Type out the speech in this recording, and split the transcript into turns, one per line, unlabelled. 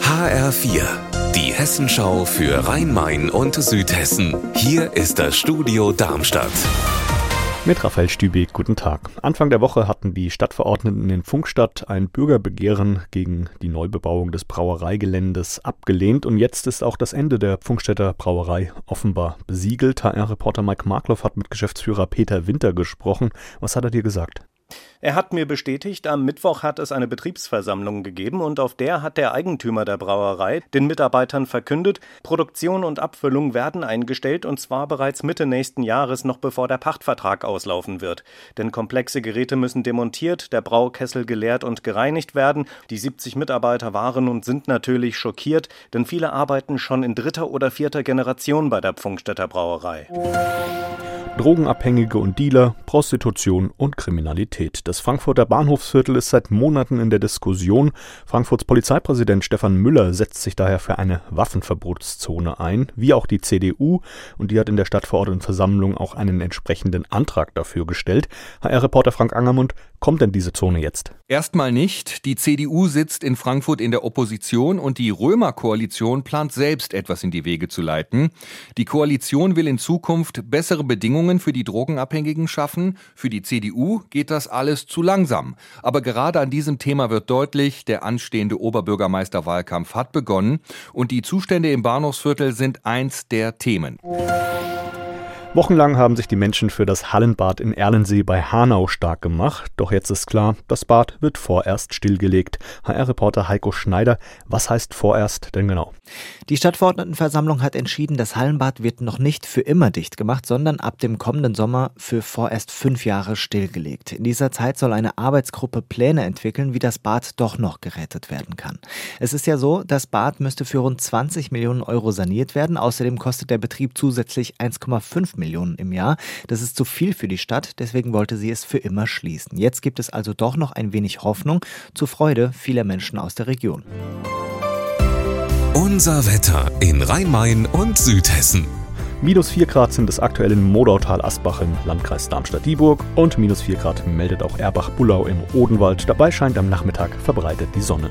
HR4, die Hessenschau für Rhein-Main und Südhessen. Hier ist das Studio Darmstadt.
Mit Raphael Stübeck, guten Tag. Anfang der Woche hatten die Stadtverordneten in Funkstadt ein Bürgerbegehren gegen die Neubebauung des Brauereigeländes abgelehnt und jetzt ist auch das Ende der Funkstädter Brauerei offenbar besiegelt. HR-Reporter Mike Markloff hat mit Geschäftsführer Peter Winter gesprochen. Was hat er dir gesagt?
Er hat mir bestätigt, am Mittwoch hat es eine Betriebsversammlung gegeben und auf der hat der Eigentümer der Brauerei den Mitarbeitern verkündet, Produktion und Abfüllung werden eingestellt und zwar bereits Mitte nächsten Jahres, noch bevor der Pachtvertrag auslaufen wird. Denn komplexe Geräte müssen demontiert, der Braukessel geleert und gereinigt werden. Die 70 Mitarbeiter waren und sind natürlich schockiert, denn viele arbeiten schon in dritter oder vierter Generation bei der Pfungstädter Brauerei.
Drogenabhängige und Dealer, Prostitution und Kriminalität. Das Frankfurter Bahnhofsviertel ist seit Monaten in der Diskussion. Frankfurts Polizeipräsident Stefan Müller setzt sich daher für eine Waffenverbotszone ein, wie auch die CDU, und die hat in der Stadtverordnetenversammlung auch einen entsprechenden Antrag dafür gestellt. HR-Reporter Frank Angermund, kommt denn diese Zone jetzt?
Erstmal nicht. Die CDU sitzt in Frankfurt in der Opposition und die Römer-Koalition plant selbst etwas in die Wege zu leiten. Die Koalition will in Zukunft bessere Bedingungen für die Drogenabhängigen schaffen. Für die CDU geht das alles zu langsam. Aber gerade an diesem Thema wird deutlich, der anstehende Oberbürgermeisterwahlkampf hat begonnen und die Zustände im Bahnhofsviertel sind eins der Themen.
Wochenlang haben sich die Menschen für das Hallenbad in Erlensee bei Hanau stark gemacht. Doch jetzt ist klar, das Bad wird vorerst stillgelegt. HR-Reporter Heiko Schneider, was heißt vorerst denn genau?
Die Stadtverordnetenversammlung hat entschieden, das Hallenbad wird noch nicht für immer dicht gemacht, sondern ab dem kommenden Sommer für vorerst fünf Jahre stillgelegt. In dieser Zeit soll eine Arbeitsgruppe Pläne entwickeln, wie das Bad doch noch gerettet werden kann. Es ist ja so, das Bad müsste für rund 20 Millionen Euro saniert werden. Außerdem kostet der Betrieb zusätzlich 1,5 Millionen Millionen im Jahr. Das ist zu viel für die Stadt, deswegen wollte sie es für immer schließen. Jetzt gibt es also doch noch ein wenig Hoffnung zur Freude vieler Menschen aus der Region.
Unser Wetter in Rhein-Main und Südhessen.
Minus 4 Grad sind es aktuell in Modautal-Asbach im Landkreis Darmstadt-Dieburg und minus 4 Grad meldet auch Erbach-Bullau im Odenwald. Dabei scheint am Nachmittag verbreitet die Sonne.